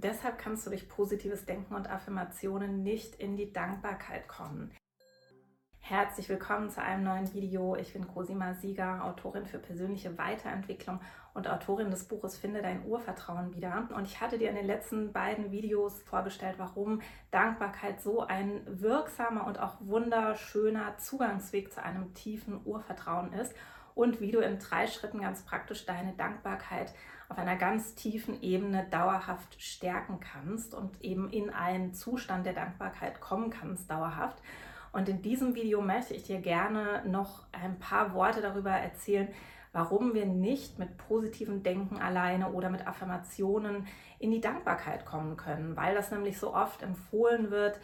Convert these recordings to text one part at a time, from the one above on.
Deshalb kannst du durch positives Denken und Affirmationen nicht in die Dankbarkeit kommen. Herzlich willkommen zu einem neuen Video. Ich bin Cosima Sieger, Autorin für persönliche Weiterentwicklung und Autorin des Buches Finde dein Urvertrauen wieder. Und ich hatte dir in den letzten beiden Videos vorgestellt, warum Dankbarkeit so ein wirksamer und auch wunderschöner Zugangsweg zu einem tiefen Urvertrauen ist und wie du in drei Schritten ganz praktisch deine Dankbarkeit auf einer ganz tiefen Ebene dauerhaft stärken kannst und eben in einen Zustand der Dankbarkeit kommen kannst dauerhaft. Und in diesem Video möchte ich dir gerne noch ein paar Worte darüber erzählen, warum wir nicht mit positivem Denken alleine oder mit Affirmationen in die Dankbarkeit kommen können, weil das nämlich so oft empfohlen wird,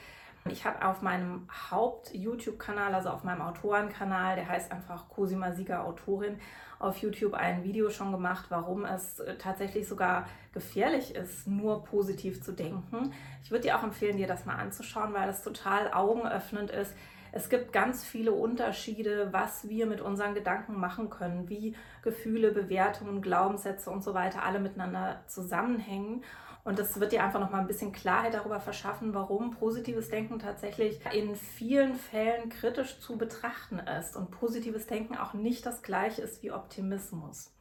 ich habe auf meinem Haupt-YouTube-Kanal, also auf meinem Autorenkanal, der heißt einfach Cosima Sieger Autorin, auf YouTube ein Video schon gemacht, warum es äh, tatsächlich sogar gefährlich ist, nur positiv zu denken. Ich würde dir auch empfehlen, dir das mal anzuschauen, weil es total augenöffnend ist. Es gibt ganz viele Unterschiede, was wir mit unseren Gedanken machen können, wie Gefühle, Bewertungen, Glaubenssätze und so weiter alle miteinander zusammenhängen. Und das wird dir einfach noch mal ein bisschen Klarheit darüber verschaffen, warum positives Denken tatsächlich in vielen Fällen kritisch zu betrachten ist und positives Denken auch nicht das gleiche ist wie Optimismus.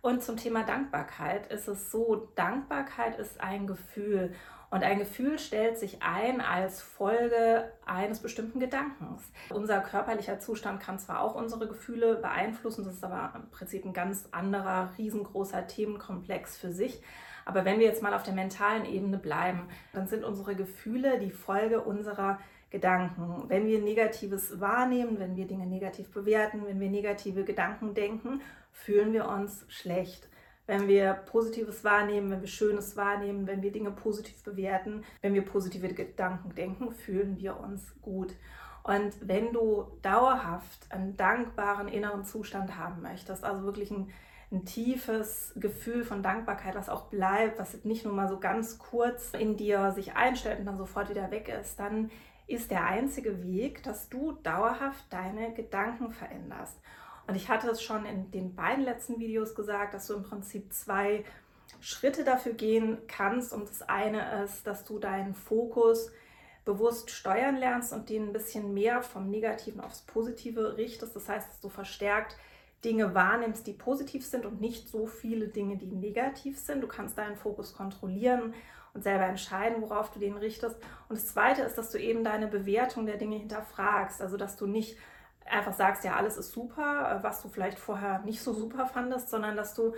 Und zum Thema Dankbarkeit ist es so, Dankbarkeit ist ein Gefühl und ein Gefühl stellt sich ein als Folge eines bestimmten Gedankens. Unser körperlicher Zustand kann zwar auch unsere Gefühle beeinflussen, das ist aber im Prinzip ein ganz anderer, riesengroßer Themenkomplex für sich. Aber wenn wir jetzt mal auf der mentalen Ebene bleiben, dann sind unsere Gefühle die Folge unserer Gedanken. Wenn wir Negatives wahrnehmen, wenn wir Dinge negativ bewerten, wenn wir negative Gedanken denken, fühlen wir uns schlecht. Wenn wir Positives wahrnehmen, wenn wir Schönes wahrnehmen, wenn wir Dinge positiv bewerten, wenn wir positive Gedanken denken, fühlen wir uns gut. Und wenn du dauerhaft einen dankbaren inneren Zustand haben möchtest, also wirklich ein ein tiefes Gefühl von Dankbarkeit, was auch bleibt, was nicht nur mal so ganz kurz in dir sich einstellt und dann sofort wieder weg ist, dann ist der einzige Weg, dass du dauerhaft deine Gedanken veränderst. Und ich hatte es schon in den beiden letzten Videos gesagt, dass du im Prinzip zwei Schritte dafür gehen kannst. Und das eine ist, dass du deinen Fokus bewusst steuern lernst und den ein bisschen mehr vom Negativen aufs Positive richtest. Das heißt, dass du verstärkt Dinge wahrnimmst, die positiv sind und nicht so viele Dinge, die negativ sind. Du kannst deinen Fokus kontrollieren und selber entscheiden, worauf du den richtest. Und das Zweite ist, dass du eben deine Bewertung der Dinge hinterfragst. Also, dass du nicht einfach sagst, ja, alles ist super, was du vielleicht vorher nicht so super fandest, sondern dass du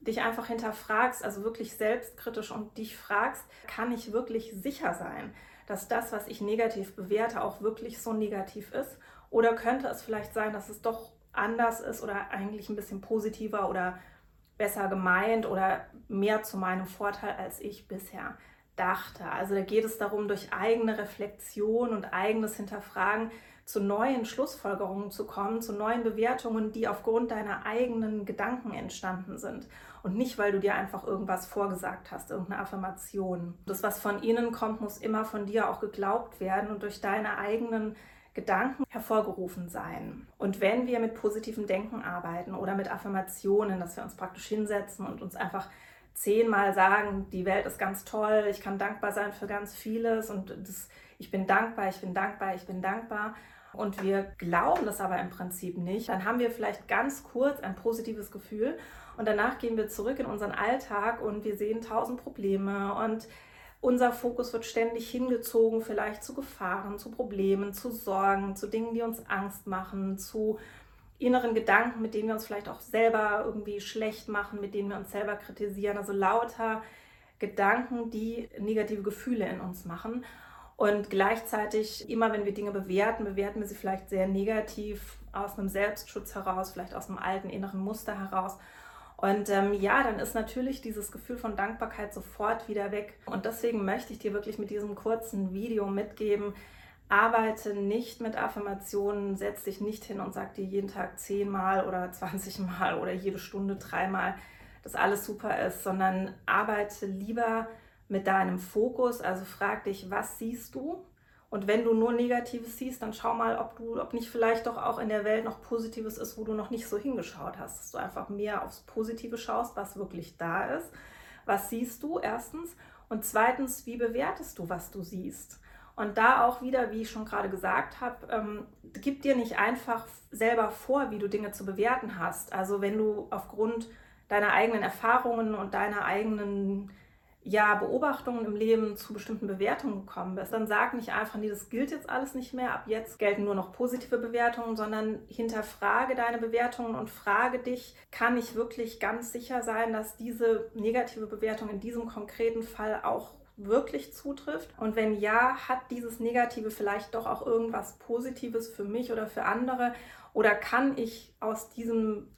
dich einfach hinterfragst, also wirklich selbstkritisch und dich fragst, kann ich wirklich sicher sein, dass das, was ich negativ bewerte, auch wirklich so negativ ist? Oder könnte es vielleicht sein, dass es doch anders ist oder eigentlich ein bisschen positiver oder besser gemeint oder mehr zu meinem Vorteil, als ich bisher dachte. Also da geht es darum, durch eigene Reflexion und eigenes Hinterfragen zu neuen Schlussfolgerungen zu kommen, zu neuen Bewertungen, die aufgrund deiner eigenen Gedanken entstanden sind. Und nicht, weil du dir einfach irgendwas vorgesagt hast, irgendeine Affirmation. Das, was von innen kommt, muss immer von dir auch geglaubt werden und durch deine eigenen Gedanken hervorgerufen sein. Und wenn wir mit positivem Denken arbeiten oder mit Affirmationen, dass wir uns praktisch hinsetzen und uns einfach zehnmal sagen, die Welt ist ganz toll, ich kann dankbar sein für ganz vieles und das, ich bin dankbar, ich bin dankbar, ich bin dankbar. Und wir glauben das aber im Prinzip nicht, dann haben wir vielleicht ganz kurz ein positives Gefühl und danach gehen wir zurück in unseren Alltag und wir sehen tausend Probleme und unser Fokus wird ständig hingezogen, vielleicht zu Gefahren, zu Problemen, zu Sorgen, zu Dingen, die uns Angst machen, zu inneren Gedanken, mit denen wir uns vielleicht auch selber irgendwie schlecht machen, mit denen wir uns selber kritisieren. Also lauter Gedanken, die negative Gefühle in uns machen. Und gleichzeitig, immer wenn wir Dinge bewerten, bewerten wir sie vielleicht sehr negativ aus einem Selbstschutz heraus, vielleicht aus einem alten inneren Muster heraus. Und ähm, ja, dann ist natürlich dieses Gefühl von Dankbarkeit sofort wieder weg. Und deswegen möchte ich dir wirklich mit diesem kurzen Video mitgeben, arbeite nicht mit Affirmationen, setz dich nicht hin und sag dir jeden Tag zehnmal oder 20 Mal oder jede Stunde dreimal, dass alles super ist, sondern arbeite lieber mit deinem Fokus. Also frag dich, was siehst du? Und wenn du nur Negatives siehst, dann schau mal, ob du, ob nicht vielleicht doch auch in der Welt noch Positives ist, wo du noch nicht so hingeschaut hast. Dass du einfach mehr aufs Positive schaust, was wirklich da ist. Was siehst du erstens? Und zweitens, wie bewertest du, was du siehst? Und da auch wieder, wie ich schon gerade gesagt habe, ähm, gib dir nicht einfach selber vor, wie du Dinge zu bewerten hast. Also wenn du aufgrund deiner eigenen Erfahrungen und deiner eigenen ja, Beobachtungen im Leben zu bestimmten Bewertungen gekommen bist, dann sag nicht einfach, nee, das gilt jetzt alles nicht mehr, ab jetzt gelten nur noch positive Bewertungen, sondern hinterfrage deine Bewertungen und frage dich, kann ich wirklich ganz sicher sein, dass diese negative Bewertung in diesem konkreten Fall auch wirklich zutrifft? Und wenn ja, hat dieses Negative vielleicht doch auch irgendwas Positives für mich oder für andere? Oder kann ich aus diesem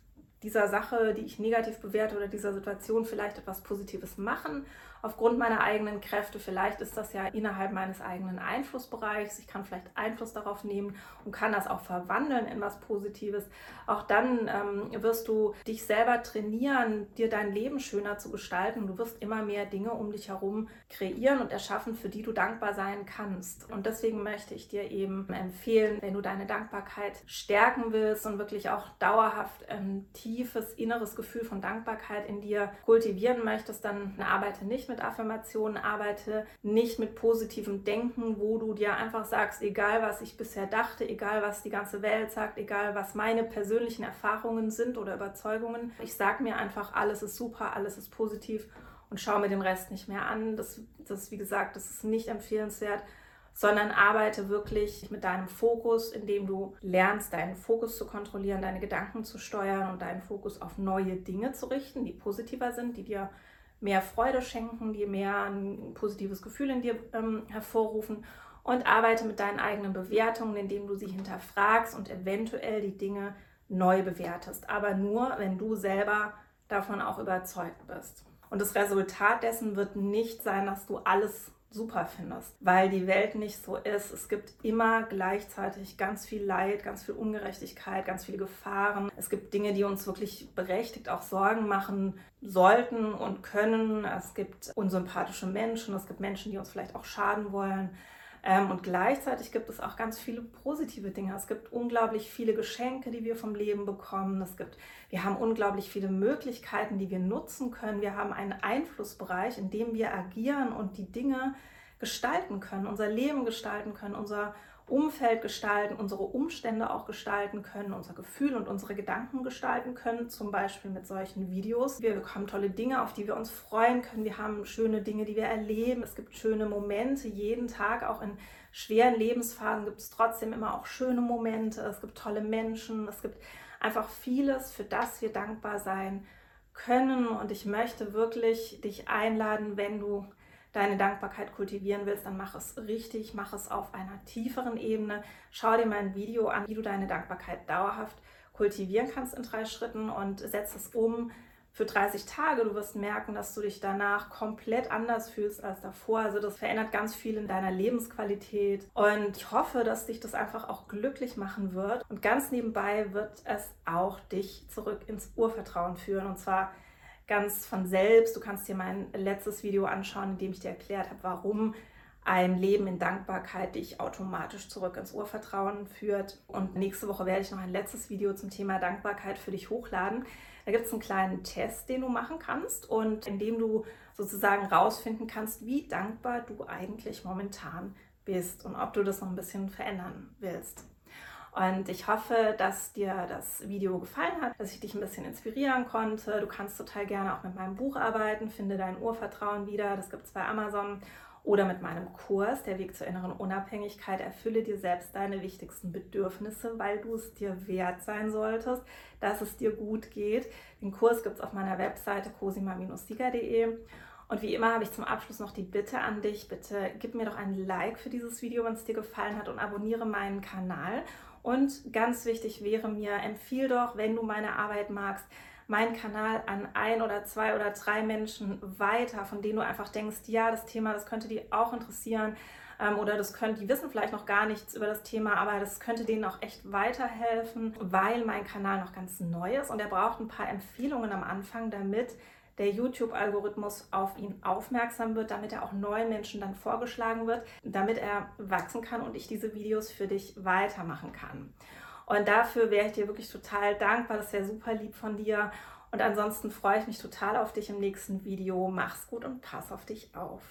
dieser Sache, die ich negativ bewerte oder dieser Situation vielleicht etwas Positives machen aufgrund meiner eigenen Kräfte. Vielleicht ist das ja innerhalb meines eigenen Einflussbereichs. Ich kann vielleicht Einfluss darauf nehmen und kann das auch verwandeln in was Positives. Auch dann ähm, wirst du dich selber trainieren, dir dein Leben schöner zu gestalten. Du wirst immer mehr Dinge um dich herum kreieren und erschaffen, für die du dankbar sein kannst. Und deswegen möchte ich dir eben empfehlen, wenn du deine Dankbarkeit stärken willst und wirklich auch dauerhaft ein tiefes inneres Gefühl von Dankbarkeit in dir kultivieren möchtest, dann arbeite nicht mit mit Affirmationen arbeite, nicht mit positivem Denken, wo du dir einfach sagst, egal was ich bisher dachte, egal was die ganze Welt sagt, egal was meine persönlichen Erfahrungen sind oder Überzeugungen. Ich sage mir einfach, alles ist super, alles ist positiv und schaue mir den Rest nicht mehr an. Das, das wie gesagt, das ist nicht empfehlenswert sondern arbeite wirklich mit deinem Fokus, indem du lernst, deinen Fokus zu kontrollieren, deine Gedanken zu steuern und deinen Fokus auf neue Dinge zu richten, die positiver sind, die dir mehr Freude schenken, die mehr ein positives Gefühl in dir ähm, hervorrufen und arbeite mit deinen eigenen Bewertungen, indem du sie hinterfragst und eventuell die Dinge neu bewertest. Aber nur, wenn du selber davon auch überzeugt bist. Und das Resultat dessen wird nicht sein, dass du alles super findest, weil die Welt nicht so ist. Es gibt immer gleichzeitig ganz viel Leid, ganz viel Ungerechtigkeit, ganz viele Gefahren. Es gibt Dinge, die uns wirklich berechtigt auch Sorgen machen sollten und können. Es gibt unsympathische Menschen, es gibt Menschen, die uns vielleicht auch schaden wollen. Ähm, und gleichzeitig gibt es auch ganz viele positive Dinge. Es gibt unglaublich viele Geschenke, die wir vom Leben bekommen. Es gibt, wir haben unglaublich viele Möglichkeiten, die wir nutzen können. Wir haben einen Einflussbereich, in dem wir agieren und die Dinge gestalten können, unser Leben gestalten können, unser Umfeld gestalten, unsere Umstände auch gestalten können, unser Gefühl und unsere Gedanken gestalten können, zum Beispiel mit solchen Videos. Wir bekommen tolle Dinge, auf die wir uns freuen können. Wir haben schöne Dinge, die wir erleben. Es gibt schöne Momente jeden Tag, auch in schweren Lebensphasen gibt es trotzdem immer auch schöne Momente. Es gibt tolle Menschen. Es gibt einfach vieles, für das wir dankbar sein können. Und ich möchte wirklich dich einladen, wenn du deine Dankbarkeit kultivieren willst, dann mach es richtig, mach es auf einer tieferen Ebene. Schau dir mein Video an, wie du deine Dankbarkeit dauerhaft kultivieren kannst in drei Schritten und setz es um für 30 Tage. Du wirst merken, dass du dich danach komplett anders fühlst als davor. Also das verändert ganz viel in deiner Lebensqualität. Und ich hoffe, dass dich das einfach auch glücklich machen wird. Und ganz nebenbei wird es auch dich zurück ins Urvertrauen führen. Und zwar ganz von selbst. Du kannst dir mein letztes Video anschauen, in dem ich dir erklärt habe, warum ein Leben in Dankbarkeit dich automatisch zurück ins Urvertrauen führt. Und nächste Woche werde ich noch ein letztes Video zum Thema Dankbarkeit für dich hochladen. Da gibt es einen kleinen Test, den du machen kannst und in dem du sozusagen rausfinden kannst, wie dankbar du eigentlich momentan bist und ob du das noch ein bisschen verändern willst. Und ich hoffe, dass dir das Video gefallen hat, dass ich dich ein bisschen inspirieren konnte. Du kannst total gerne auch mit meinem Buch arbeiten, finde dein Urvertrauen wieder. Das gibt es bei Amazon. Oder mit meinem Kurs, der Weg zur inneren Unabhängigkeit, erfülle dir selbst deine wichtigsten Bedürfnisse, weil du es dir wert sein solltest, dass es dir gut geht. Den Kurs gibt es auf meiner Webseite cosima-sieger.de. Und wie immer habe ich zum Abschluss noch die Bitte an dich, bitte gib mir doch ein Like für dieses Video, wenn es dir gefallen hat und abonniere meinen Kanal. Und ganz wichtig wäre mir, empfiehl doch, wenn du meine Arbeit magst, meinen Kanal an ein oder zwei oder drei Menschen weiter, von denen du einfach denkst, ja, das Thema, das könnte die auch interessieren ähm, oder das könnte, die wissen vielleicht noch gar nichts über das Thema, aber das könnte denen auch echt weiterhelfen, weil mein Kanal noch ganz neu ist und er braucht ein paar Empfehlungen am Anfang, damit der YouTube-Algorithmus auf ihn aufmerksam wird, damit er auch neuen Menschen dann vorgeschlagen wird, damit er wachsen kann und ich diese Videos für dich weitermachen kann. Und dafür wäre ich dir wirklich total dankbar. Das wäre super lieb von dir. Und ansonsten freue ich mich total auf dich im nächsten Video. Mach's gut und pass auf dich auf.